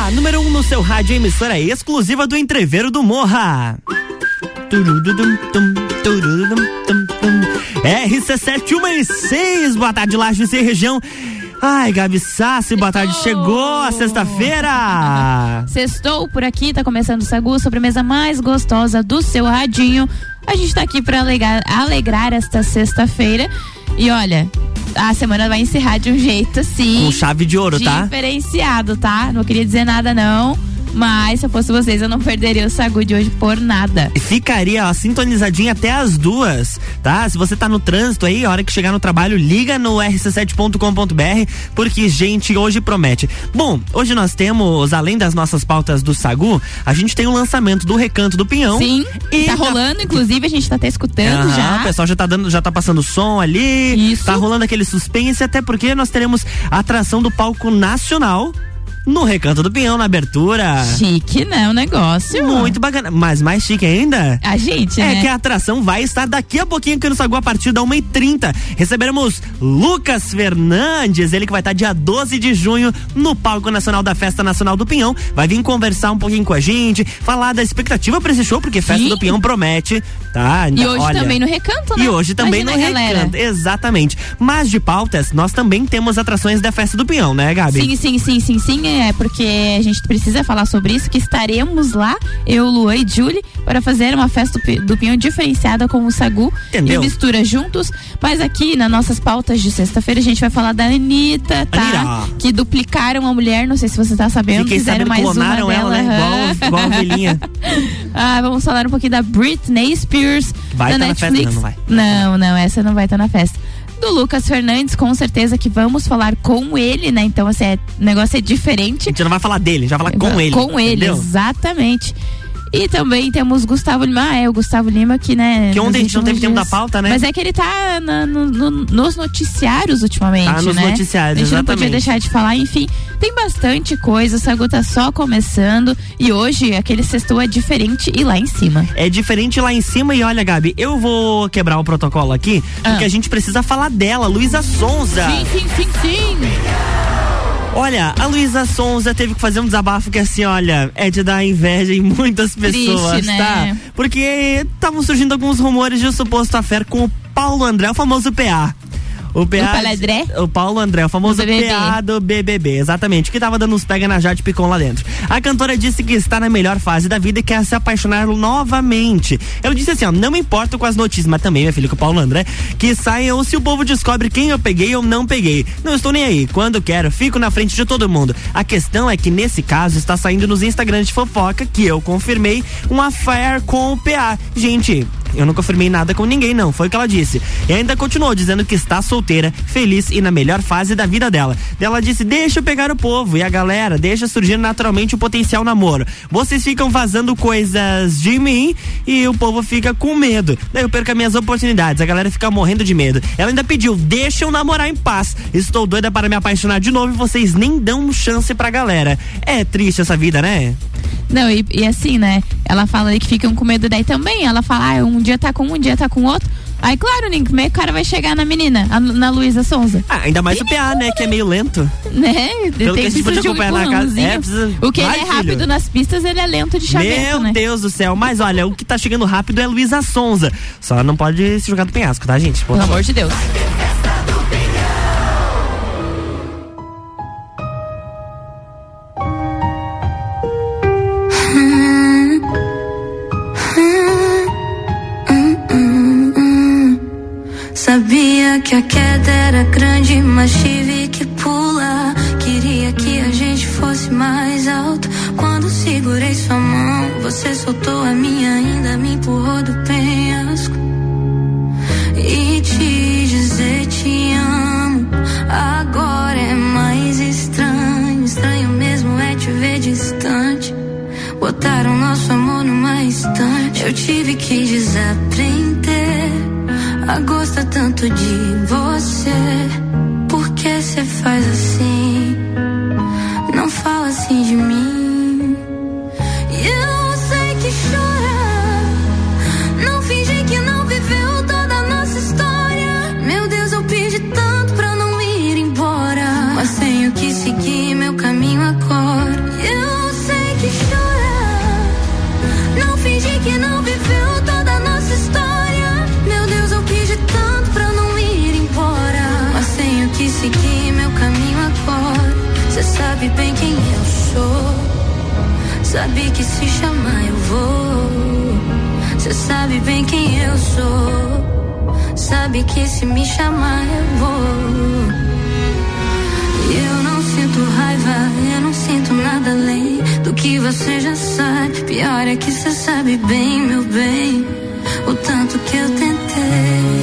A número 1 um no seu rádio emissora exclusiva do Entreveiro do Morra. RC7 1 e 6, boa tarde, Lages e região. Ai, Gabi Sassi, boa tarde. Chegou a sexta-feira. Sextou por aqui, tá começando o Sagu, sobremesa mais gostosa do seu radinho. A gente tá aqui para alegrar, alegrar esta sexta-feira. E olha, a semana vai encerrar de um jeito assim. Com chave de ouro, tá? Diferenciado, tá? Não queria dizer nada, não. Mas se eu fosse vocês, eu não perderia o Sagu de hoje por nada. Ficaria, ó, sintonizadinha até as duas, tá? Se você tá no trânsito aí, a hora que chegar no trabalho, liga no rc7.com.br, porque, gente, hoje promete. Bom, hoje nós temos, além das nossas pautas do Sagu, a gente tem o lançamento do Recanto do Pinhão. Sim, e tá, tá rolando, inclusive, a gente tá até escutando uhum, já. O pessoal já tá dando, já tá passando som ali. Isso. Tá rolando aquele suspense, até porque nós teremos a atração do palco nacional no Recanto do Pinhão, na abertura. Chique, né? O negócio. Muito bacana. Mas mais chique ainda. A gente, É né? que a atração vai estar daqui a pouquinho aqui no Sagu a partir da 1h30. Receberemos Lucas Fernandes, ele que vai estar dia 12 de junho no palco nacional da Festa Nacional do Pinhão. Vai vir conversar um pouquinho com a gente, falar da expectativa para esse show, porque Festa Sim. do Pinhão promete, tá? E hoje Olha, também no Recanto, né? E hoje também Imagina no Recanto, exatamente. Mas de pautas, nós também temos atrações da Festa do Pinhão, né, Gabi? Sim, sim, sim, sim, sim é porque a gente precisa falar sobre isso, que estaremos lá, eu, Luan e Julie, para fazer uma festa do Pinhão diferenciada com o Sagu Entendeu? e mistura juntos. Mas aqui nas nossas pautas de sexta-feira a gente vai falar da Anitta, tá? Anitta. Que duplicaram a mulher, não sei se você tá sabendo, Fiquei fizeram sabendo, mais clonaram uma ela, dela. né? Igual, igual a ah, vamos falar um pouquinho da Britney Spears vai da tá Netflix. Festa, não, não vai. Não, não, essa não vai estar tá na festa do Lucas Fernandes, com certeza que vamos falar com ele, né? Então, assim, é, o negócio é diferente. A gente não vai falar dele, já vai falar com ele. Com ele, entendeu? exatamente. E também temos Gustavo Lima, ah, é o Gustavo Lima que, né? Que ontem a gente não teve dias. tempo da pauta, né? Mas é que ele tá na, no, no, nos noticiários ultimamente, tá nos né? noticiários, A gente exatamente. não podia deixar de falar, enfim, tem bastante coisa, o Sagu tá só começando e hoje aquele sexto é diferente e lá em cima. É diferente lá em cima e olha, Gabi, eu vou quebrar o protocolo aqui, Ah. porque a gente precisa falar dela, Luísa Sonza. Sim, sim, sim, sim. Olha, a Luísa Sonza teve que fazer um desabafo que assim, olha, é de dar inveja em muitas pessoas, Triste, né? tá? Porque estavam surgindo alguns rumores de um suposto affair com o Paulo André, o famoso PA. O PA. Paulo André? O Paulo André, o famoso. PA do BBB, exatamente. Que tava dando uns pega na Jade Picon lá dentro. A cantora disse que está na melhor fase da vida e quer se apaixonar novamente. Ela disse assim: ó, não me importo com as notícias, mas também, minha filha, com o Paulo André, que saia ou se o povo descobre quem eu peguei ou não peguei. Não estou nem aí. Quando quero, fico na frente de todo mundo. A questão é que nesse caso está saindo nos Instagrams de fofoca que eu confirmei um affair com o PA. Gente, eu não confirmei nada com ninguém, não. Foi o que ela disse. E ainda continuou dizendo que está solteira, feliz e na melhor fase da vida dela. Ela disse: Deixa eu pegar o povo e a galera, deixa surgir naturalmente o potencial namoro. Vocês ficam vazando coisas de mim e o povo fica com medo. Daí eu perco as minhas oportunidades, a galera fica morrendo de medo. Ela ainda pediu: Deixa eu namorar em paz. Estou doida para me apaixonar de novo e vocês nem dão chance pra galera. É triste essa vida, né? Não, e, e assim, né? Ela fala que ficam com medo daí também. Ela fala, ah, um dia tá com um, um dia tá com outro. Aí, claro, nem como é que o cara vai chegar na menina, a- na Luísa Sonza? Ah, ainda mais o PA, né? Que é meio lento. Né? Pelo que a gente pode um acompanhar na casa. É, precisa- O que Vai, ele é filho. rápido nas pistas, ele é lento de chaveco, Meu né? Deus do céu. Mas olha, o que tá chegando rápido é Luísa Sonza. Só não pode se jogar do penhasco, tá, gente? Por Pelo favor. amor de Deus. Que a queda era grande, mas tive que pular. Queria que a gente fosse mais alto. Quando segurei sua mão, você soltou a minha, ainda me empurrou do penhasco. E te dizer te amo, agora é mais estranho. Estranho mesmo é te ver distante. Botaram nosso amor numa estante. Eu tive que desaprender a gostar tanto de você. Por que você faz assim? Sabe que se chamar eu vou. Cê sabe bem quem eu sou. Sabe que se me chamar eu vou. Eu não sinto raiva, eu não sinto nada além do que você já sabe. Pior é que você sabe bem, meu bem, o tanto que eu tentei.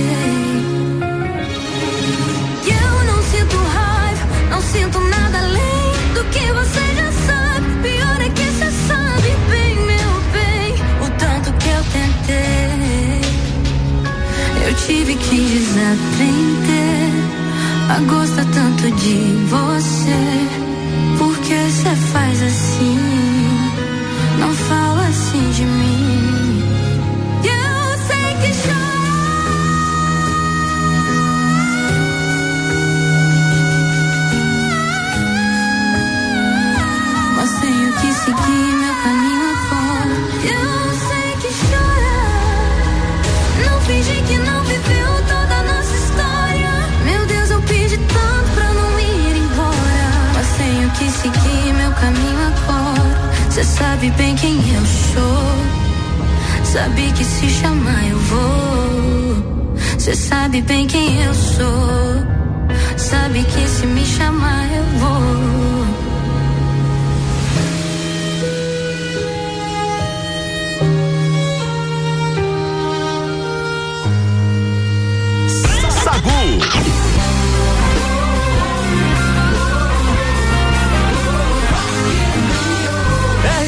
Eu não sinto raiva, não sinto nada além do que você tive que desaprender a gostar tanto de você. Por que você faz assim? Sabe bem quem eu sou. Sabe que se chamar eu vou. Cê sabe bem quem eu sou. Sabe que se me chamar eu vou.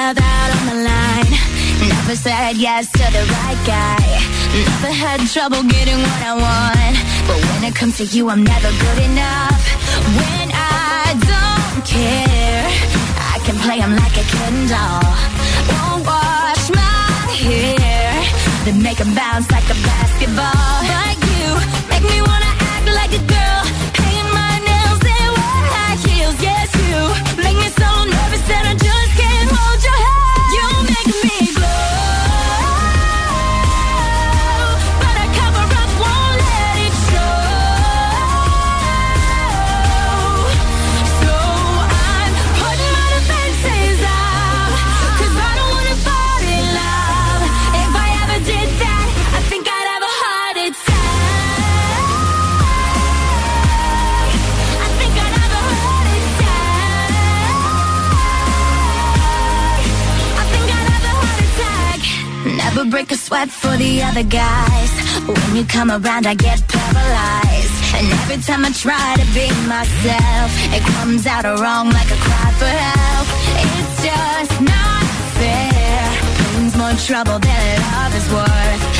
Love out on the line. Never said yes to the right guy. Never had trouble getting what I want. But when it comes to you, I'm never good enough. When I don't care, I can play him like a Ken doll. Won't wash my hair, then make him bounce like a basketball. Like you, make me wanna come around, I get paralyzed. And every time I try to be myself, it comes out wrong like a cry for help. It's just not fair. Pain's more trouble than love is worth.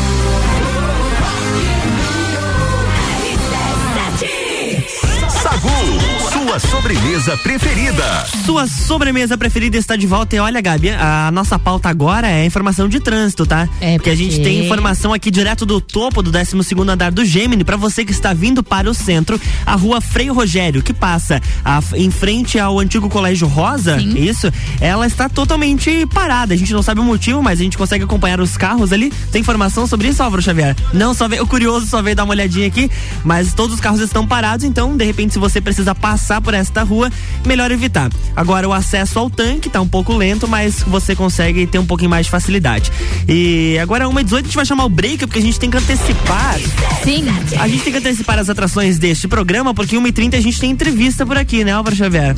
Sagu, sua sobremesa preferida. Sua sobremesa preferida está de volta e olha, Gabi, a nossa pauta agora é informação de trânsito, tá? É porque a gente porque- tem informação aqui direto do topo do 12 segundo andar do Gemini para você que está vindo para o centro, a rua Freio Rogério, que passa a- em frente ao antigo Colégio Rosa, Sim. isso, ela está totalmente parada. A gente não sabe o motivo, mas a gente consegue acompanhar os carros ali. Tem informação sobre isso, Álvaro Xavier? Não, só veio, o curioso só veio dar uma olhadinha aqui, mas todos os carros estão parados, então, de repente, se você precisa passar por esta rua, melhor evitar. Agora, o acesso ao tanque tá um pouco lento, mas você consegue ter um pouquinho mais de facilidade. E agora, 1h18, a gente vai chamar o break, porque a gente tem que antecipar. Sim. A gente tem que antecipar as atrações deste programa, porque 1h30 a gente tem entrevista por aqui, né, Álvaro Xavier?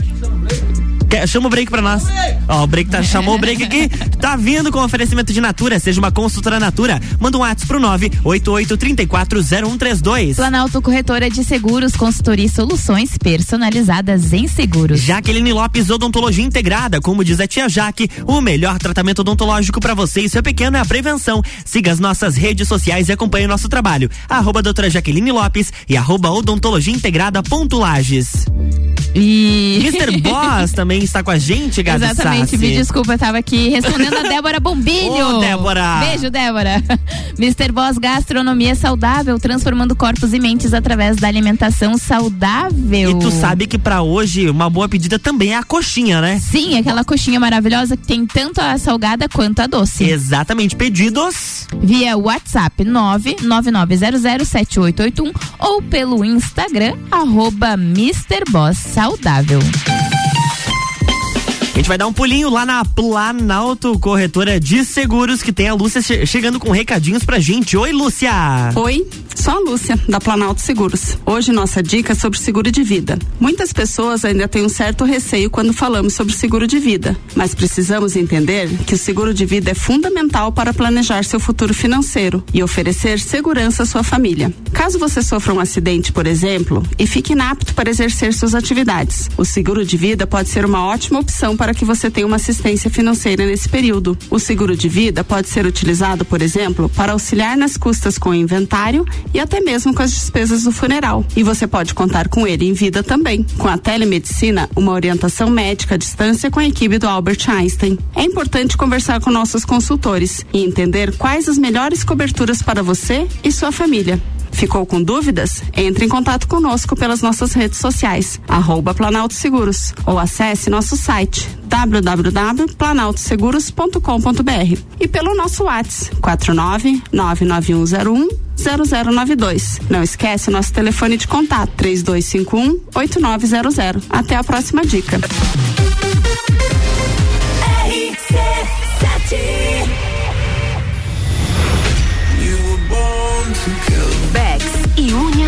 Quer- Chama o break pra nós. Ó, o break tá, chamou o break aqui. Tá vindo com oferecimento de Natura. Seja uma consultora Natura. Manda um WhatsApp pro 988340132. Planalto Corretora de Seguros, consultoria e soluções personalizadas em seguros. Jaqueline Lopes Odontologia Integrada. Como diz a tia Jaque, o melhor tratamento odontológico pra você e seu pequeno é a prevenção. Siga as nossas redes sociais e acompanhe o nosso trabalho. Arroba doutora Jaqueline Lopes e arroba odontologia integrada ponto Lages. E. Mr. Boss também está com a gente, Gabi Exatamente, Sassi. me desculpa, eu tava aqui respondendo a Débora Bombilho. Ô, Débora. Beijo, Débora. Mr. Boss Gastronomia Saudável, transformando corpos e mentes através da alimentação saudável. E tu sabe que pra hoje uma boa pedida também é a coxinha, né? Sim, aquela coxinha maravilhosa que tem tanto a salgada quanto a doce. Exatamente, pedidos. Via WhatsApp 999007881 ou pelo Instagram, arroba Mr. Boss Saudável. A gente vai dar um pulinho lá na Planalto Corretora de Seguros, que tem a Lúcia che- chegando com recadinhos pra gente. Oi, Lúcia! Oi, sou a Lúcia, da Planalto Seguros. Hoje nossa dica é sobre seguro de vida. Muitas pessoas ainda têm um certo receio quando falamos sobre seguro de vida, mas precisamos entender que o seguro de vida é fundamental para planejar seu futuro financeiro e oferecer segurança à sua família. Caso você sofra um acidente, por exemplo, e fique inapto para exercer suas atividades, o seguro de vida pode ser uma ótima opção para que você tenha uma assistência financeira nesse período. O seguro de vida pode ser utilizado, por exemplo, para auxiliar nas custas com o inventário e até mesmo com as despesas do funeral. E você pode contar com ele em vida também. Com a telemedicina, uma orientação médica à distância com a equipe do Albert Einstein. É importante conversar com nossos consultores e entender quais as melhores coberturas para você e sua família. Ficou com dúvidas? Entre em contato conosco pelas nossas redes sociais, arroba Planalto Seguros, ou acesse nosso site www.planaltoseguros.com.br e pelo nosso WhatsApp 4999101 0092. Não esquece nosso telefone de contato 3251 8900. Até a próxima dica. Bex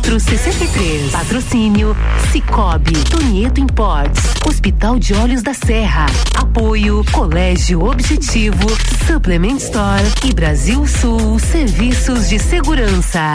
933002463. Patrocínio Cicobi, Tonieto Imports, Hospital de Olhos da Serra. Apoio Colégio Objetivo, Supplement Store e Brasil Sul Serviços de Segurança.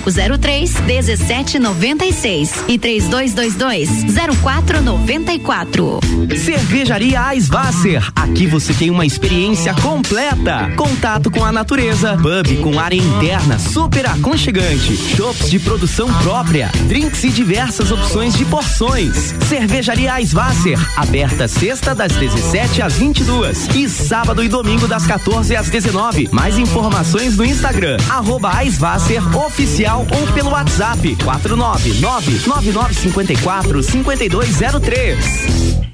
3503 1796 e 3222 0494. Cervejaria Eisvasser. Aqui você tem uma experiência completa. Contato com a natureza, pub com área interna super aconchegante, shops de produção própria, drinks e diversas opções de porções. Cervejaria Eisvasser, aberta sexta das 17 às 22 e sábado e domingo das 14 às 19. Mais informações no Instagram arroba oficial ou pelo WhatsApp 499 9954 5203.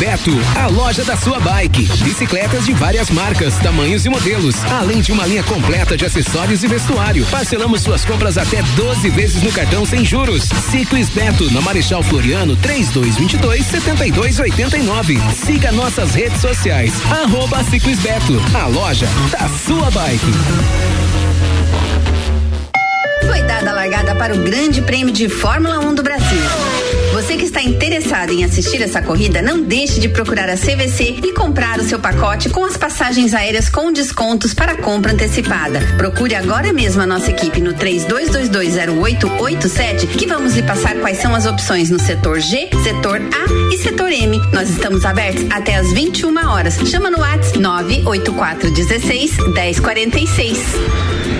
Beto, a loja da sua bike. Bicicletas de várias marcas, tamanhos e modelos, além de uma linha completa de acessórios e vestuário. Parcelamos suas compras até 12 vezes no cartão sem juros. Ciclis Beto, na Marechal Floriano, 3222 7289. Siga nossas redes sociais. Arroba Ciclis Beto, a loja da sua bike. Foi dada a largada para o Grande Prêmio de Fórmula 1 do Brasil. Você que está interessado em assistir essa corrida, não deixe de procurar a CVC e comprar o seu pacote com as passagens aéreas com descontos para compra antecipada. Procure agora mesmo a nossa equipe no 32220887 que vamos lhe passar quais são as opções no setor G, setor A e setor M. Nós estamos abertos até às 21 horas. Chama no WhatsApp 98416 1046.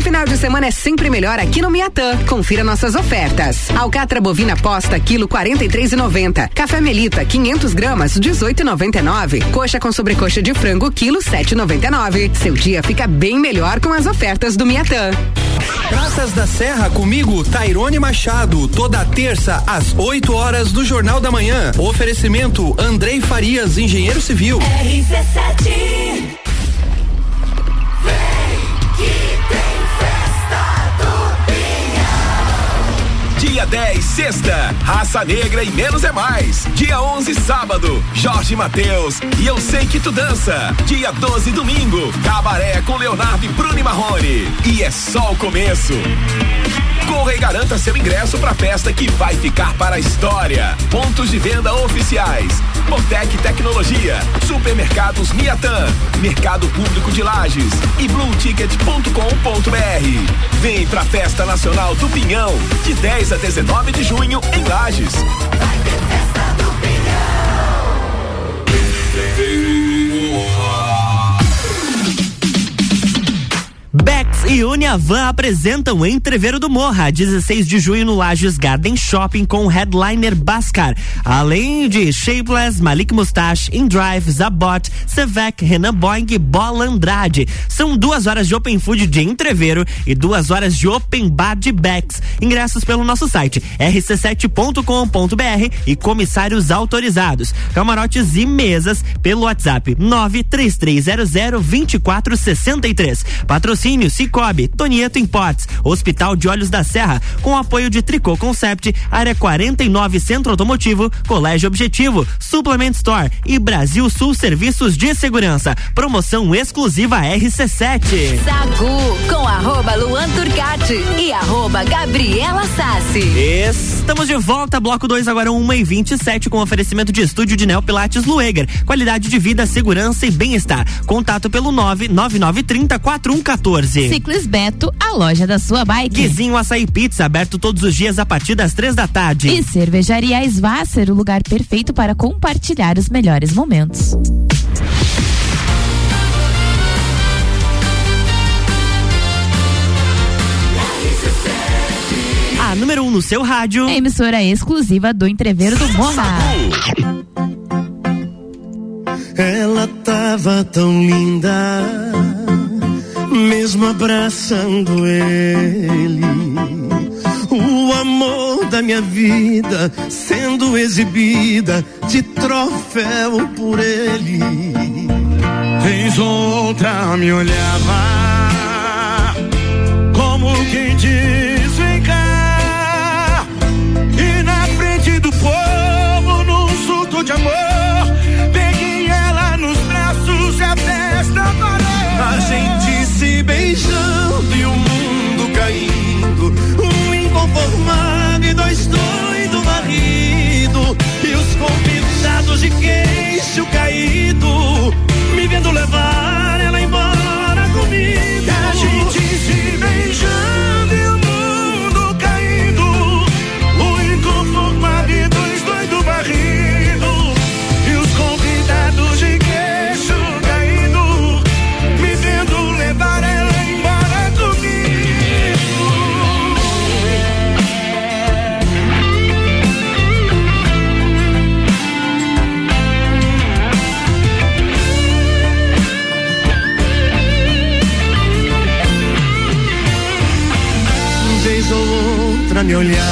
Seu final de semana é sempre melhor aqui no Miatã. Confira nossas ofertas. Alcatra bovina posta quilo 43,90. Café Melita 500 gramas 18,99. Coxa com sobrecoxa de frango quilo 7,99. Seu dia fica bem melhor com as ofertas do Miatã. Praças da Serra comigo, Tairone Machado, toda terça às 8 horas do Jornal da Manhã. Oferecimento Andrei Farias, engenheiro civil. RC7 Dia 10, sexta, Raça Negra e Menos é Mais. Dia 11, sábado, Jorge Mateus e Eu Sei Que Tu Dança. Dia 12, domingo, Cabaré com Leonardo e Bruno Marrone. E é só o começo. Corra e garanta seu ingresso para a festa que vai ficar para a história. Pontos de venda oficiais. Botec Tecnologia, Supermercados Miatan, Mercado Público de Lages e blueticket.com.br. Vem pra Festa Nacional do Pinhão, de 10 a 19 de junho em Lages. Bex e Uniavan apresentam Entreveiro do Morra, 16 de junho no Lages Garden Shopping com o headliner Bascar. Além de Shapeless, Malik Mustache, Indrive, Zabot, Sevec, Renan Boing e Bola Andrade. São duas horas de Open Food de Entreveiro e duas horas de Open Bar de Bex. Ingressos pelo nosso site rc7.com.br e comissários autorizados. Camarotes e mesas pelo WhatsApp 93300 2463. Patrocínio Cicobi, Tonieto Imports, Hospital de Olhos da Serra, com apoio de Tricô Concept, Área 49 Centro Automotivo, Colégio Objetivo, Suplement Store e Brasil Sul Serviços de Segurança. Promoção exclusiva RC7. Sagu com arroba Luan Turcati e arroba Gabriela Sassi. Estamos de volta, bloco 2, agora 1 e 27 com oferecimento de estúdio de Neo Pilates Lueger. Qualidade de vida, segurança e bem-estar. Contato pelo 99930 4114. Triciclos Beto, a loja da sua bike. Guizinho Açaí Pizza, aberto todos os dias a partir das três da tarde. E Cervejaria Svasser, o lugar perfeito para compartilhar os melhores momentos. A número um no seu rádio. Emissora exclusiva do Entreveiro do Morra. Ela tava tão linda mesmo abraçando ele. O amor da minha vida sendo exibida de troféu por ele. Vez outra me olhava como quem diz. Julián.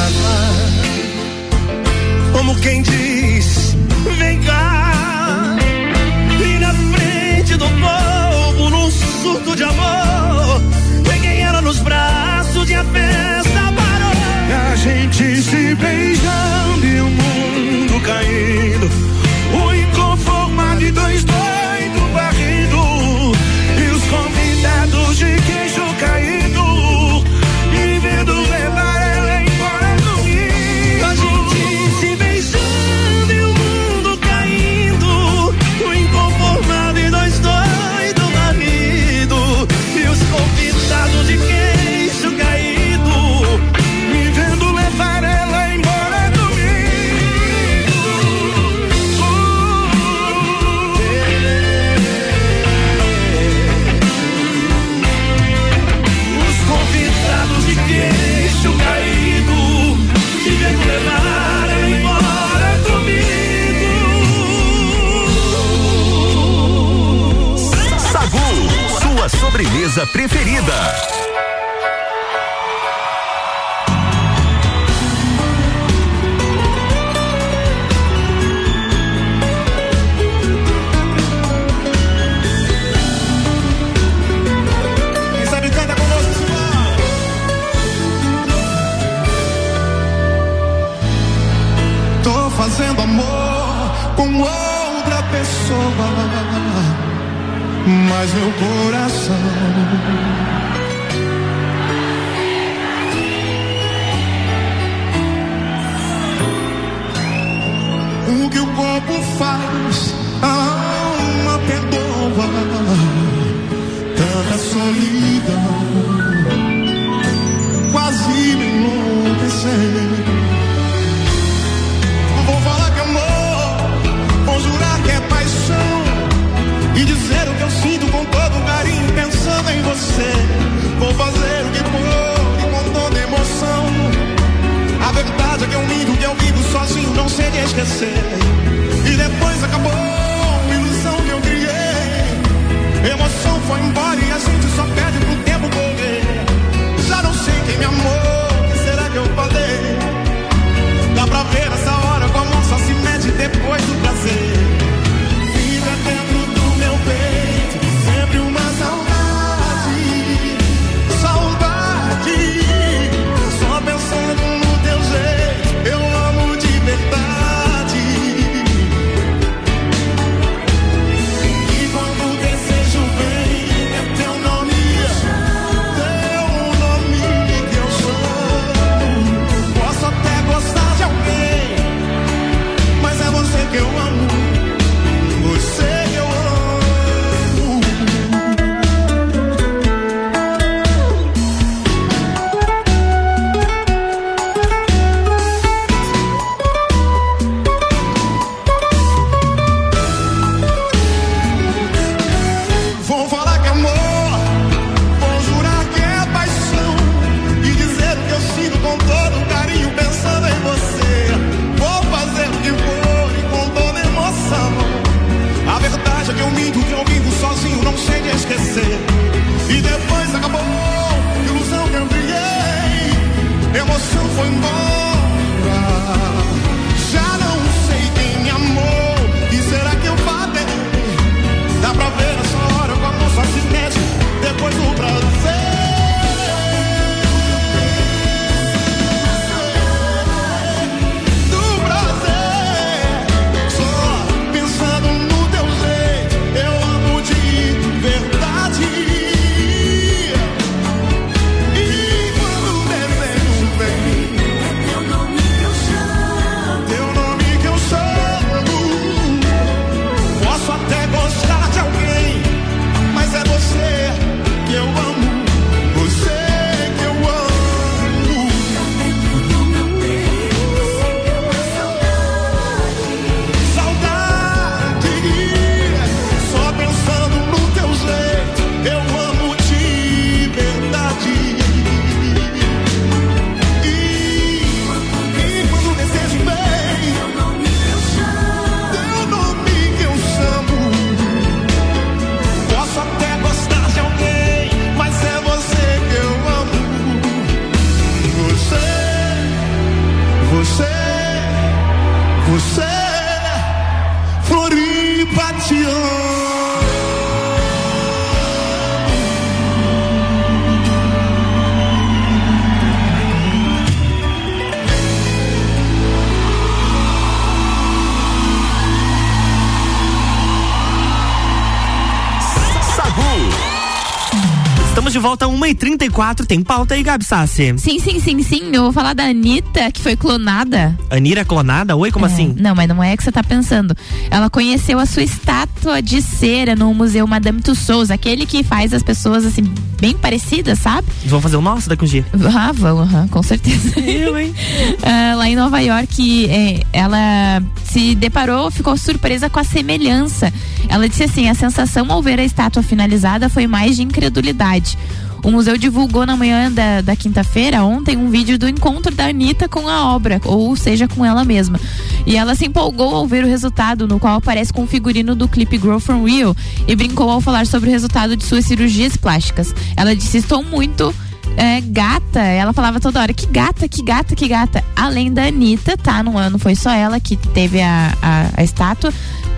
1h34. Tem pauta aí, Gabi Sassi. Sim, sim, sim, sim. Eu vou falar da Anitta, que foi clonada. Anira clonada? Oi, como É, assim? Não, mas não é que você tá pensando. Ela conheceu a sua estátua de cera no Museu Madame Tussauds, aquele que faz as pessoas assim, bem parecidas, sabe? Vamos fazer o nosso daqui um dia. Ah, vão, com certeza. Eu, hein? Ah, lá em Nova York, é, ela se deparou, ficou surpresa com a semelhança. Ela disse assim: a sensação ao ver a estátua finalizada foi mais de incredulidade. O museu divulgou na manhã da, da quinta-feira, ontem, um vídeo do encontro da Anitta com a obra, ou seja, com ela mesma. E ela se empolgou ao ver o resultado, no qual aparece com o figurino do clipe Grow From Real e brincou ao falar sobre o resultado de suas cirurgias plásticas. Ela disse: Estou muito é, gata, ela falava toda hora, que gata, que gata, que gata. Além da Anitta, tá? Não, não foi só ela que teve a, a, a estátua.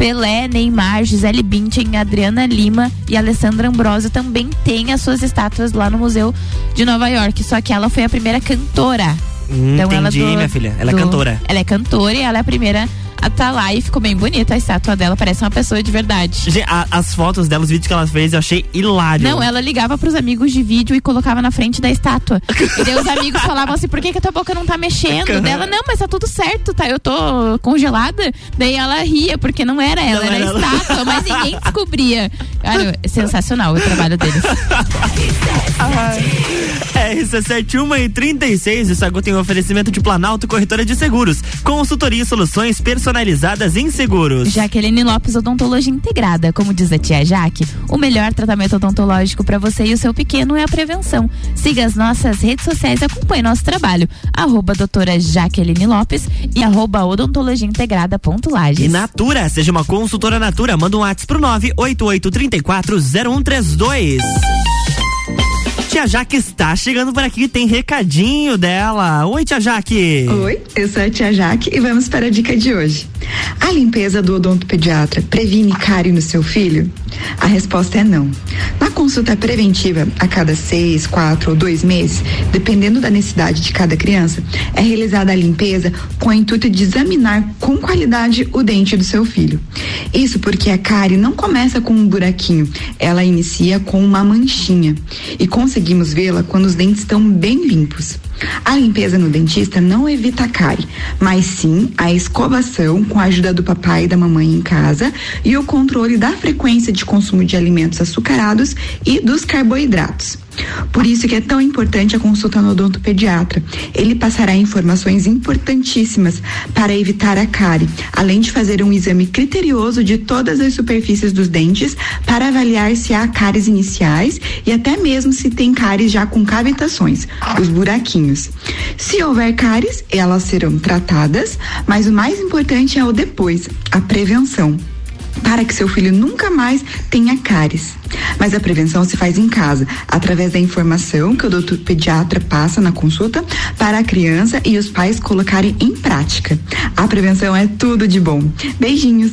Pelé, Neymar, Gisele Bündchen, Adriana Lima e Alessandra Ambrosio também têm as suas estátuas lá no Museu de Nova York. Só que ela foi a primeira cantora. Hum, Então ela entendi, do- minha filha. Ela é do- cantora. Ela é cantora e ela é a primeira estar lá e ficou bem bonita a estátua dela, parece uma pessoa de verdade. Gente, a- as fotos dela, os vídeos que ela fez, eu achei hilário. Não, ela ligava pros amigos de vídeo e colocava na frente da estátua. E daí os amigos falavam assim: por que, que a tua boca não tá mexendo? Dela, não, mas tá tudo certo, tá? Eu tô congelada. Daí ela ria, porque não era ela, Não era a era estátua, mas ninguém descobria. Cara, é sensacional o trabalho deles. RC71 e 36, o Sagu tem um oferecimento de Planalto Corretora de Seguros. Consultoria e soluções personalizadas em seguros. Jaqueline Lopes Odontologia Integrada. Como diz a tia Jaque, o melhor tratamento odontológico para você e o seu pequeno é a prevenção. Siga as nossas redes sociais e acompanhe nosso trabalho. Arroba doutora Jaqueline Lopes e arroba odontologia integrada ponto Lages. E Natura, seja uma consultora Natura, manda um WhatsApp pro 988340132. Tia Jaque está chegando por aqui, tem recadinho dela. Oi, tia Jaque. Oi, eu sou a tia Jaque e vamos para a dica de hoje. A limpeza do odontopediatra previne cárie no seu filho? A resposta é não. Na consulta preventiva, a cada seis, quatro ou dois meses, dependendo da necessidade de cada criança, é realizada a limpeza com o intuito de examinar com qualidade o dente do seu filho. Isso porque a cárie não começa com um buraquinho, ela inicia com uma manchinha. E conseguimos vê-la quando os dentes estão bem limpos. A limpeza no dentista não evita a cárie, mas sim a escovação com a ajuda do papai e da mamãe em casa e o controle da frequência de consumo de alimentos açucarados e dos carboidratos. Por isso que é tão importante a consulta no odontopediatra. Ele passará informações importantíssimas para evitar a cárie, além de fazer um exame criterioso de todas as superfícies dos dentes para avaliar se há cáries iniciais e até mesmo se tem cáries já com cavitações, os buraquinhos. Se houver cáries, elas serão tratadas, mas o mais importante é o depois, a prevenção para que seu filho nunca mais tenha cáries. Mas a prevenção se faz em casa, através da informação que o doutor pediatra passa na consulta para a criança e os pais colocarem em prática. A prevenção é tudo de bom. Beijinhos.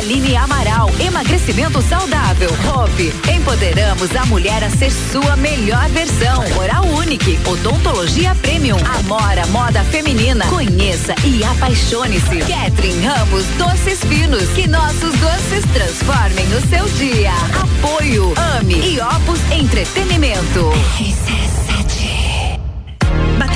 Aline Amaral, emagrecimento saudável. Hope, empoderamos a mulher a ser sua melhor versão. Oral Unique, odontologia premium. Amora, moda feminina. Conheça e apaixone-se. Catherine Ramos, doces finos. Que nossos doces transformem o seu dia. Apoio, ame e Opus Entretenimento. Bateu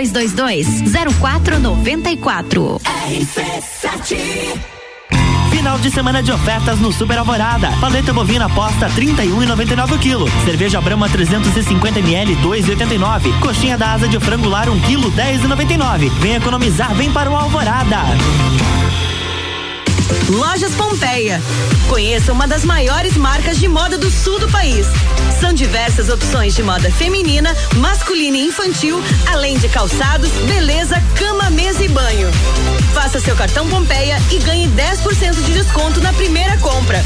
3222 0494. Final de semana de ofertas no Super Alvorada. Paleta bovina posta 31,99 kg. Cerveja Brahma 350 ml 2,89. Coxinha da asa de frango lar 1 kg 10,99. Vem economizar, vem para o Alvorada. Lojas Pompeia. Conheça uma das maiores marcas de moda do sul do país. São diversas opções de moda feminina, masculina e infantil, além de calçados, beleza, cama, mesa e banho. Faça seu cartão Pompeia e ganhe 10% de desconto na primeira compra.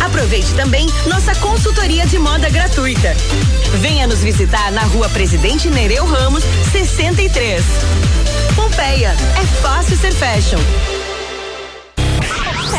Aproveite também nossa consultoria de moda gratuita. Venha nos visitar na rua Presidente Nereu Ramos, 63. Pompeia, é fácil ser fashion.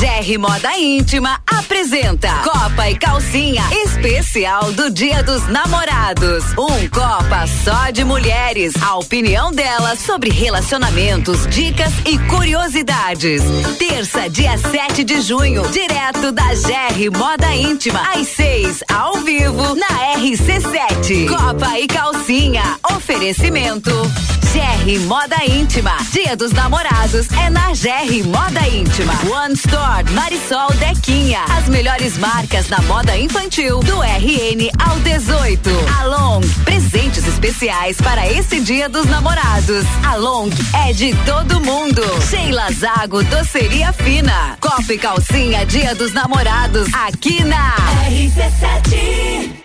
GR Moda Íntima apresenta Copa e Calcinha especial do Dia dos Namorados. Um Copa só de mulheres. A opinião delas sobre relacionamentos, dicas e curiosidades. Terça, dia 7 de junho, direto da GR Moda Íntima, às 6, ao vivo, na RC7. Copa e Calcinha. Oferecimento. GR Moda Íntima. Dia dos Namorados é na GR Moda Íntima. One Store Marisol Dequinha. As melhores marcas na moda infantil do RN ao 18. Along, presentes especiais para esse Dia dos Namorados. Along é de todo mundo. Sheila Zago Doceria Fina. Copa e Calcinha Dia dos Namorados aqui na RC7.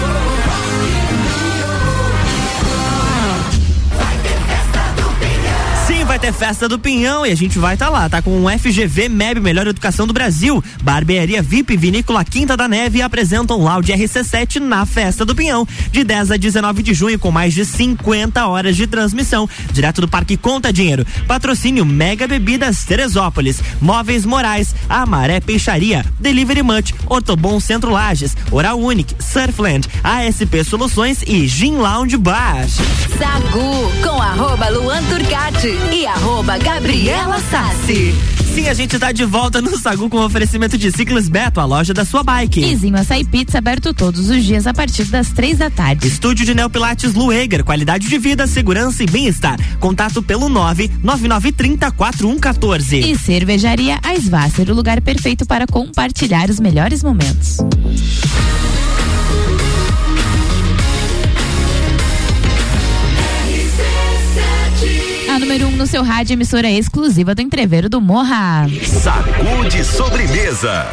Ter festa do Pinhão e a gente vai estar tá lá, tá com o FGV MEB Melhor Educação do Brasil, Barbearia VIP Vinícola Quinta da Neve apresentam Loud RC7 na festa do Pinhão, de 10 a 19 de junho, com mais de 50 horas de transmissão, direto do Parque Conta Dinheiro. Patrocínio Mega Bebidas Teresópolis, Móveis Morais, Amaré Peixaria, Delivery Much, Ortobon Centro Lages, Oral Unique, Surfland, ASP Soluções e Gin Lounge Bar. Sagu com arroba Luan Turcati e arroba Gabriela Sassi. Sim, a gente tá de volta no Sagu com oferecimento de Ciclos Beto, a loja da sua bike. Izinho Açaí Pizza aberto todos os dias a partir das três da tarde. Estúdio de Neopilates Lueger, qualidade de vida, segurança e bem-estar. Contato pelo nove nove nove trinta quatro um 14. E cervejaria Aisvasser, o lugar perfeito para compartilhar os melhores momentos. Seu rádio, emissora exclusiva do Entreveiro do Morra. Sagu de sobremesa.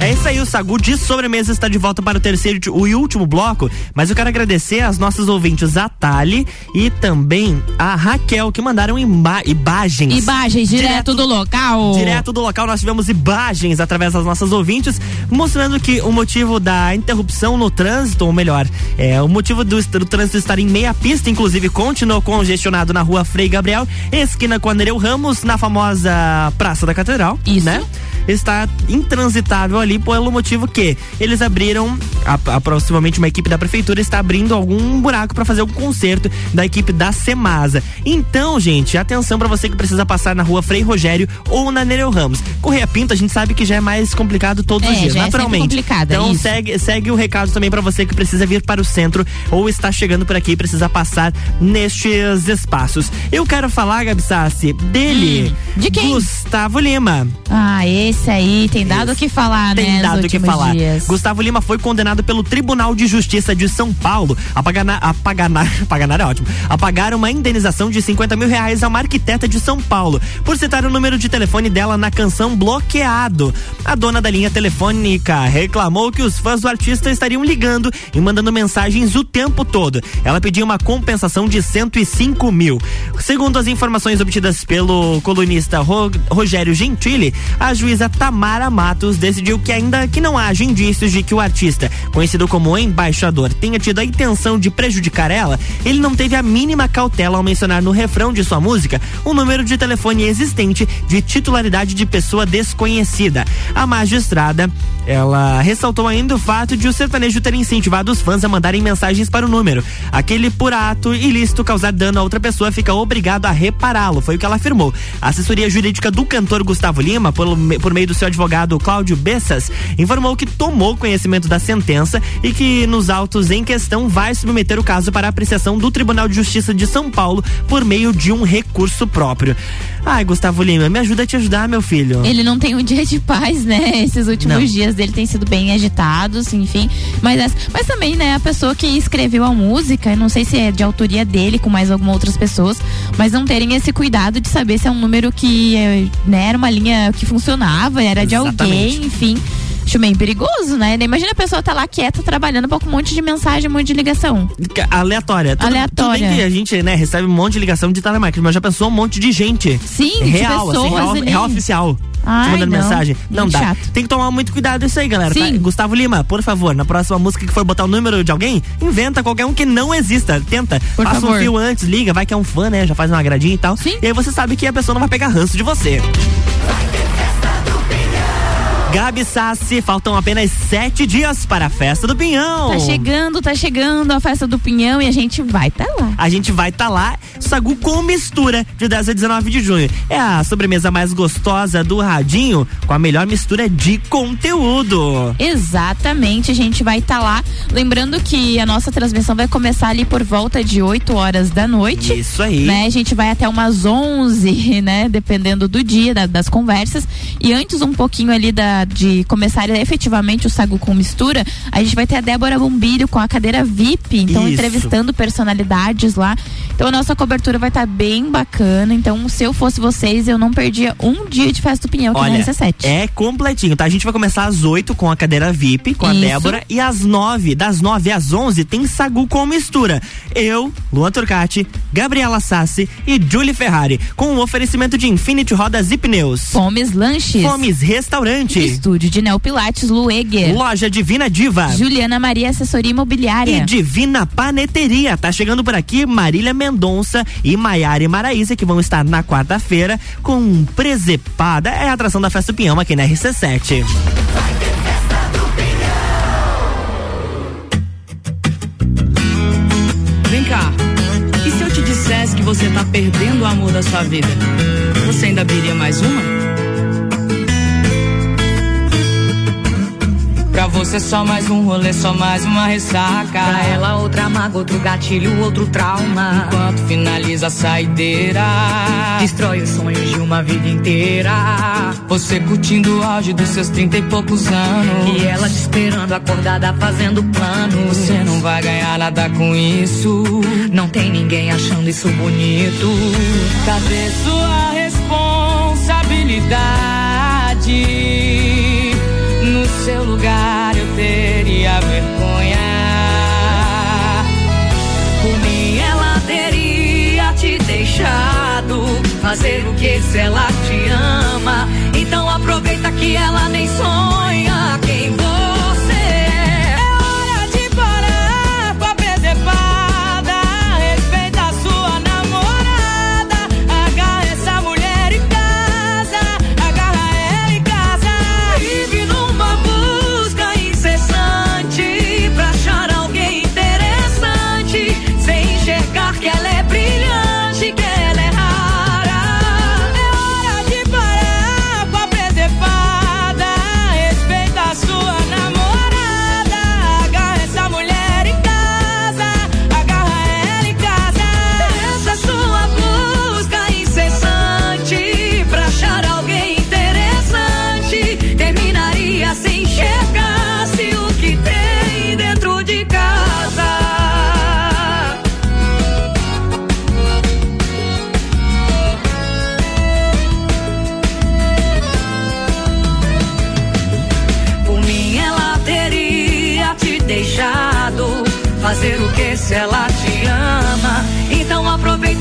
É isso aí, o Sagu de sobremesa está de volta para o terceiro e último bloco, mas eu quero agradecer às nossas ouvintes, a Tali e também a Raquel, que mandaram ima imagens. Imagens, direto, direto, do local. Direto do local, nós tivemos imagens através das nossas ouvintes, mostrando que o motivo da interrupção no trânsito, ou melhor, é, o motivo do, do trânsito estar em meia pista, inclusive continuou congestionado na rua Frei Gabriel, esquina com Nereu Ramos, na famosa Praça da Catedral. Isso. Né? Está intransitável ali pelo motivo que eles abriram, aproximadamente uma equipe da prefeitura está abrindo algum buraco para fazer o conserto da equipe da Semasa. Então, gente, atenção para você que precisa passar na rua Frei Rogério ou na Nereu Ramos. Correia Pinto, a gente sabe que já é mais complicado todos é, os dias, já naturalmente. É então isso. segue, segue o recado também para você que precisa vir para o centro ou está chegando por aqui e precisa passar nestes espaços. Eu quero falar, Gabi Sassi, dele. Hum, de quem? Gustavo Lima. Ah, esse aí tem dado o que falar, tem né? dado o que falar. Dias. Gustavo Lima foi condenado pelo Tribunal de Justiça de São Paulo a pagar, a pagar, a pagar é ótimo, a pagar uma indenização de 50 mil reais a uma arquiteta de São Paulo por citar o número de telefone dela na canção bloqueado. A dona da linha telefônica reclamou que os fãs do artista estariam ligando e mandando mensagens o tempo todo. Ela pediu uma compensação de 105 mil. Segundo as informações obtidas pelo colunista Ro, Rogério Gentili, a juíza Tamara Matos decidiu que ainda que não haja indícios de que o artista, conhecido como embaixador, tenha tido a intenção de prejudicar ela, ele não teve a mínima cautela ao mencionar no refrão de sua música um número de telefone existente de titularidade de pessoa desconhecida. A magistrada, ela ressaltou ainda o fato de o sertanejo ter incentivado os fãs a mandarem mensagens para o número. Aquele por ato ilícito causar dano a outra pessoa fica obrigado a repará-lo, foi o que ela afirmou. A assessoria jurídica do cantor Gustavo Lima, por, por meio do seu advogado Cláudio Bessas, informou que tomou conhecimento da sentença e que nos autos em questão vai submeter o caso para apreciação do Tribunal de Justiça de São Paulo por meio de um recurso próprio. Ai, Gustavo Lima, me ajuda a te ajudar, meu filho. Ele não tem um dia de paz, né? Esses últimos não. dias dele têm sido bem agitados, enfim. Mas, mas também, né, a pessoa que escreveu a música, não sei se é de autoria dele com mais algumas outras pessoas, mas não terem esse cuidado de saber se é um número que né, era uma linha que funcionava, era de Exatamente. alguém, enfim. Acho meio perigoso, né? Imagina a pessoa tá lá quieta, trabalhando com um monte de mensagem, um monte de ligação. Aleatória. Tudo, Aleatória. Tudo bem que a gente, né, recebe um monte de ligação de telemarketing, mas já pensou um monte de gente. Sim, real, de assim, real, ali. real oficial. Ai, mandando não. mensagem. Não Muito dá. chato. Tem que tomar muito cuidado isso aí, galera. tá? Sim. Gustavo Lima, por favor, na próxima música que for botar o número de alguém, inventa qualquer um que não exista. Tenta. Por Faça favor. um fio antes, liga, vai que é um fã, né? Já faz uma agradinha e tal. Sim. E aí você sabe que a pessoa não vai pegar ranço de você. Gabi Sassi, faltam apenas sete dias para a festa do Pinhão. Tá chegando, tá chegando a festa do Pinhão e a gente vai tá lá. A gente vai estar tá lá, Sagu com mistura, de 10 a 19 de junho. É a sobremesa mais gostosa do Radinho, com a melhor mistura de conteúdo. Exatamente, a gente vai estar tá lá. Lembrando que a nossa transmissão vai começar ali por volta de 8 horas da noite. Isso aí. Né? A gente vai até umas 11, né? Dependendo do dia, da- das conversas. E antes um pouquinho ali da da, de começar efetivamente o Sagu com mistura, a gente vai ter a Débora Bombilho com a cadeira VIP, então Isso. entrevistando personalidades lá. Então a nossa cobertura vai estar bem bacana. Então, se eu fosse vocês, eu não perdia um dia de festa do Pinhão aqui Olha, na RC7. é completinho, tá? A gente vai começar às 8 com a cadeira VIP, com a Isso. Débora, e às 9, das 9 às 11 tem Sagu com mistura. Eu, Luan Turcati, Gabriela Sassi e Julie Ferrari, com um oferecimento de Infinity Rodas e Pneus. Fomes Lanches. Fomes Restaurante. Estúdio de Neo Pilates Lueger. Loja Divina Diva. Juliana Maria Assessoria Imobiliária. E Divina Paneteria. Tá chegando por aqui Marília Mendonça e Maiara e Maraísa, que vão estar na quarta-feira com um presepada. É a atração da Festa do Pinhão aqui na RC7. Vem cá. E se eu te dissesse que você tá perdendo o amor da sua vida? Você ainda abriria mais uma? Pra você só mais um rolê, só mais uma ressaca. Pra ela outra mágoa, outro gatilho, outro trauma. Enquanto finaliza a saideira, destrói os sonhos de uma vida inteira. Você curtindo o auge dos seus trinta e poucos anos. E ela te esperando acordada fazendo planos. Você não vai ganhar nada com isso. Não tem ninguém achando isso bonito. Cadê sua responsabilidade? Seu lugar eu teria vergonha. Por mim ela teria te deixado fazer o que se ela te ama. Então aproveita que ela nem sonha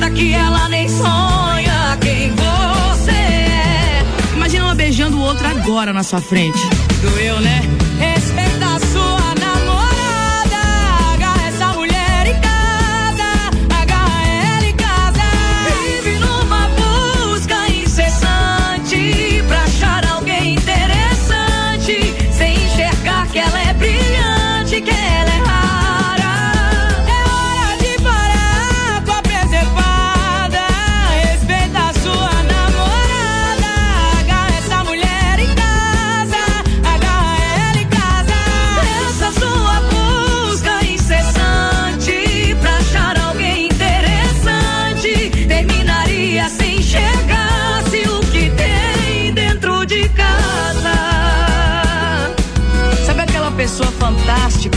que ela nem sonha quem você é. Imagina uma beijando o outro agora na sua frente. Doeu, né? Respeita a sua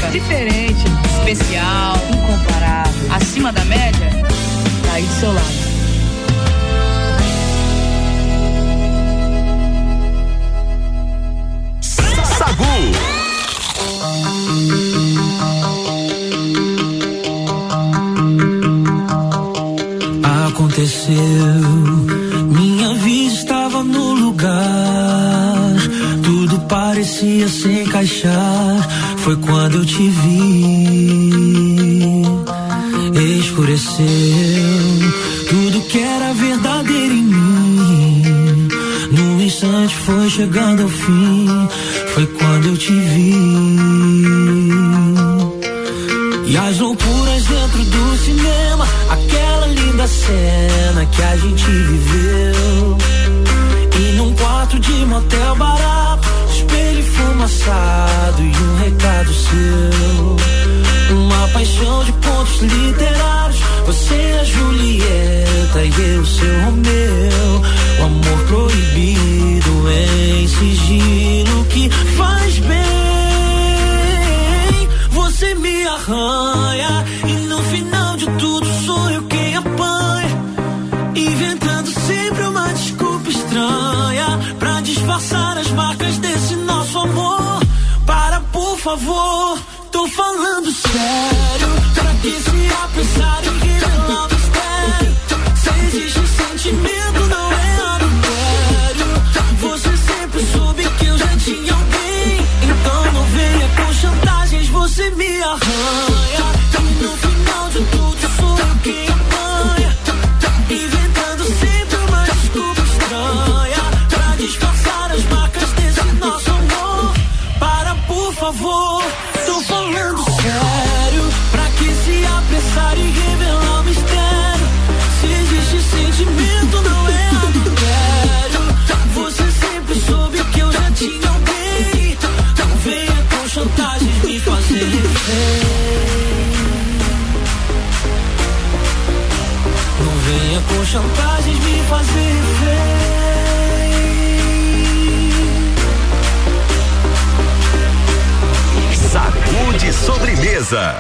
fantástica, diferente, especial, incomparável, acima da média? Tá aí do seu lado. Sagu. Aconteceu, minha vida estava no lugar, tudo parecia se encaixar. Foi quando eu te vi, escureceu tudo que era verdadeiro em mim. No instante foi chegando ao fim, foi quando eu te vi. E as loucuras dentro do cinema, aquela linda cena que a gente viveu. E num quarto de motel barato, amassado e um recado seu. Uma paixão de pontos literários. Você é Julieta e eu seu Romeu. O amor proibido em sigilo que faz bem. Você me arranha favor, tô falando sério. Pra que se apressar em revelar o mistério? Se existe sentimento, não é adultério. Você sempre soube que eu já tinha alguém. Então não venha com chantagens, você me arranha. Chantagens me fazer refém. Sacude sobremesa.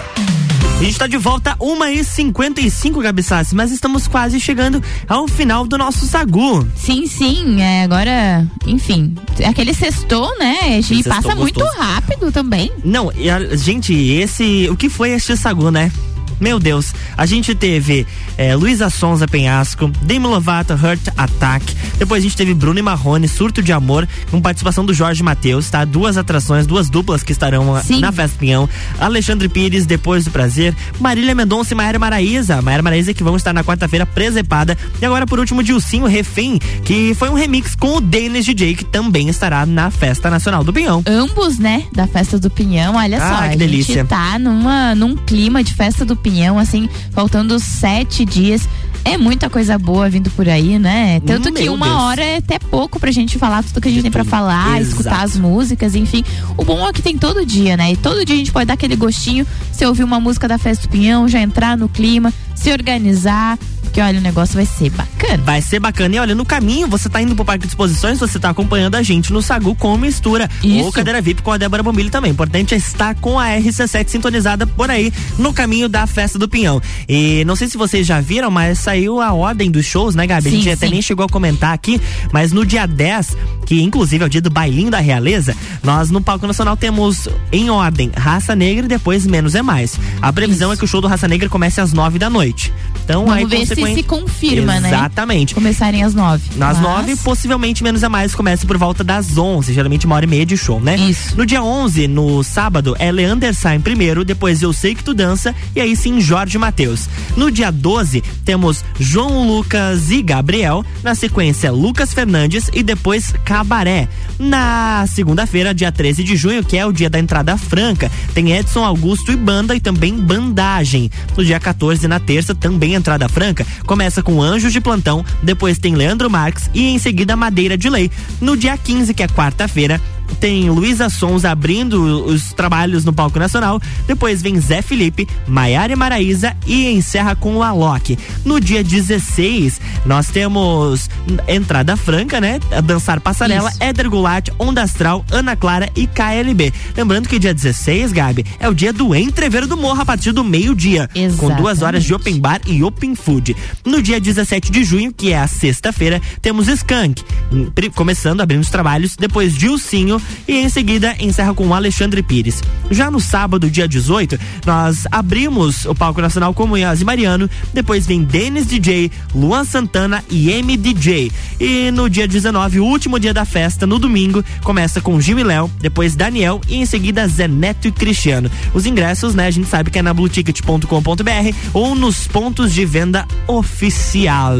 A gente tá de volta 1h55, Gabi Sassi, mas estamos quase chegando ao final do nosso Sagu. Sim, sim, é, agora, enfim, aquele sextou, né? E passa muito gostoso. rápido também. Não, e a- gente, esse. O que foi este Sagu, né? Meu Deus, a gente teve é, Luísa Sonza Penhasco, Demi Lovato, Hurt Attack. Depois a gente teve Bruno e Marrone, Surto de Amor, com participação do Jorge Matheus, tá? Duas atrações, duas duplas que estarão ah, na Festa Pinhão. Alexandre Pires, Depois do Prazer. Marília Mendonça e Maera Maraíza. Maera Maraíza que vão estar na quarta-feira presepada. E agora, por último, Dilcinho Refém, que foi um remix com o Dennis DJ, que também estará na Festa Nacional do Pinhão. Ambos, né, da festa do Pinhão, olha Ah, só, que a delícia. gente tá numa, num clima de festa do Pinhão, assim, faltando sete dias. É muita coisa boa vindo por aí, né? Tanto que Meu uma Deus. hora é até pouco pra gente falar tudo que a gente tem pra falar, Exato. escutar as músicas, enfim. O bom é que tem todo dia, né? E todo dia a gente pode dar aquele gostinho, se ouvir uma música da Festa do Pinhão, já entrar no clima, se organizar, porque olha, o negócio vai ser bacana. Vai ser bacana. E olha, no caminho, você tá indo pro Parque de Exposições, você tá acompanhando a gente no Sagu com mistura. Isso. Ou cadeira VIP com a Débora Bombilho também. Importante é estar com a RC7 sintonizada por aí no caminho da Festa do Pinhão. E não sei se vocês já viram, mas saiu a ordem dos shows, né, Gabi? a Sim, gente até sim. nem chegou a comentar aqui, mas no dia 10, que inclusive é o dia do bailinho da realeza, nós no Palco Nacional temos em ordem Raça Negra e depois Menos é Mais. A previsão é que o show do Raça Negra comece às 9 da noite. Então, aí, Vamos ver se confirma, né? Exatamente. Começarem às nove. Nas Mas- nove, possivelmente menos a mais, começa por volta das onze, geralmente uma hora e meia de show, né? Isso. No dia 11, no sábado, é Leander Sain primeiro, depois Eu Sei Que Tu Dança e aí sim Jorge Matheus. No dia 12, temos João Lucas e Gabriel, na sequência Lucas Fernandes e depois Cabaré. Na segunda-feira, dia 13 de junho, que é o dia da entrada franca, tem Edson Augusto e banda e também bandagem. No dia 14, na terça, também entrada franca, começa com Anjos de Plantão, depois tem Leandro Marques e em seguida Madeira de Lei. No dia 15, que é quarta-feira, tem Luísa Sons abrindo os trabalhos no palco nacional. Depois vem Zé Felipe, Maiara e Maraíza e encerra com o Alok. No dia 16, nós temos entrada franca, né? A Dançar Passarela, Isso. Éder Goulart, Onda Astral, Ana Clara e KLB. Lembrando que dia 16, Gabi, é o dia do Entreveiro do Morro a partir do meio-dia. Com duas horas de open bar e open food. No dia 17 de junho, que é a sexta-feira, temos Skank. hum, Começando, abrindo os trabalhos, depois Dilcinho e em seguida encerra com Alexandre Pires. Já no sábado, dia 18, nós abrimos o palco nacional com Munhoz e Mariano, depois vem Denis DJ, Luan Santana e MDJ. E no dia 19, o último dia da festa, no domingo, começa com Gil e Léo, depois Daniel e em seguida Zé Neto e Cristiano. Os ingressos, né, a gente sabe que é na blueticket.com.br ou nos pontos de venda oficial.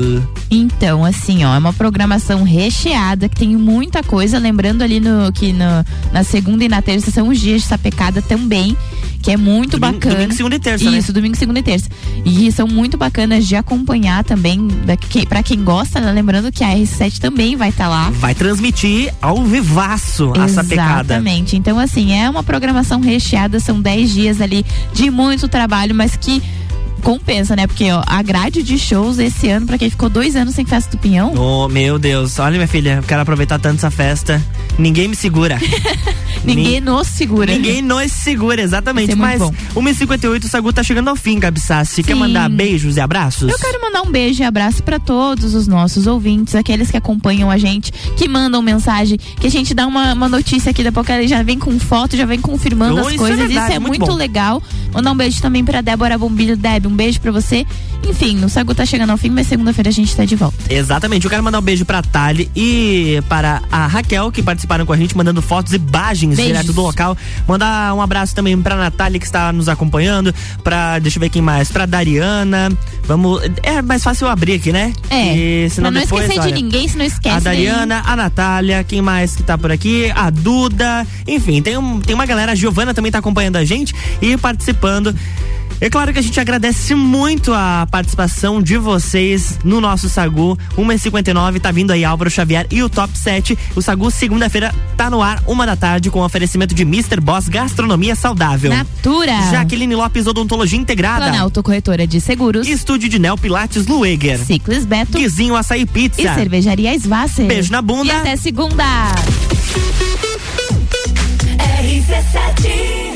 Então, assim, ó, é uma programação recheada que tem muita coisa. Lembrando ali no que na segunda e na terça são os dias de sapecada também, que é muito Domingo- bacana. domingo, segunda e terça, né? Isso, domingo, segunda e terça. E são muito bacanas de acompanhar também, que, pra quem gosta, né? Lembrando que a R7 também vai estar lá. Vai transmitir ao vivaço a sapecada. Exatamente. Então, assim, é uma programação recheada, são 10 dias ali de muito trabalho, mas que compensa, né? Porque ó, a grade de shows esse ano, pra quem ficou dois anos sem festa do Pinhão, Oh, meu Deus. Olha, minha filha, eu quero aproveitar tanto essa festa. Ninguém me segura. Ninguém nos segura. Ninguém nos segura, exatamente. Muito Mas 1h58, o Sagu tá chegando ao fim, Gabi Sassi. Quer mandar beijos e abraços? Eu quero mandar um beijo e abraço pra todos os nossos ouvintes, aqueles que acompanham a gente, que mandam mensagem, que a gente dá uma, uma notícia aqui, daqui a pouco ela já vem com foto, já vem confirmando Oh, as isso é coisas. verdade, isso é muito muito, legal. Mandar um beijo também pra Débora Bombilho. Deb, um beijo pra você. Enfim, o Sagu tá chegando ao fim, mas segunda-feira a gente tá de volta. Exatamente, eu quero mandar um beijo pra Tali e para a Raquel, que participaram com a gente, mandando fotos e imagens Beijos. direto do local. Mandar um abraço também pra Natália, que está nos acompanhando. Pra, deixa eu ver quem mais, pra Dariana. Vamos. É mais fácil eu abrir aqui, né? É. E, senão pra não depois, esquecer olha, de ninguém, se não esquece. A daí- Dariana, a Natália, quem mais que tá por aqui? A Duda. Enfim, tem, um, tem uma galera. A Giovana também tá acompanhando a gente e participando. É claro que a gente agradece muito a participação de vocês no nosso Sagu. 1h59, tá vindo aí Álvaro Xavier e o Top 7. O Sagu, segunda-feira, tá no ar, uma da tarde, com oferecimento de Mr. Boss Gastronomia Saudável. Natura. Jaqueline Lopes Odontologia Integrada. Planalto Corretora de Seguros. Estúdio de Neo Pilates Lueger. Ciclis Beto. Guizinho Açaí Pizza. E Cervejaria Svasser. Beijo na bunda. E até segunda. RC7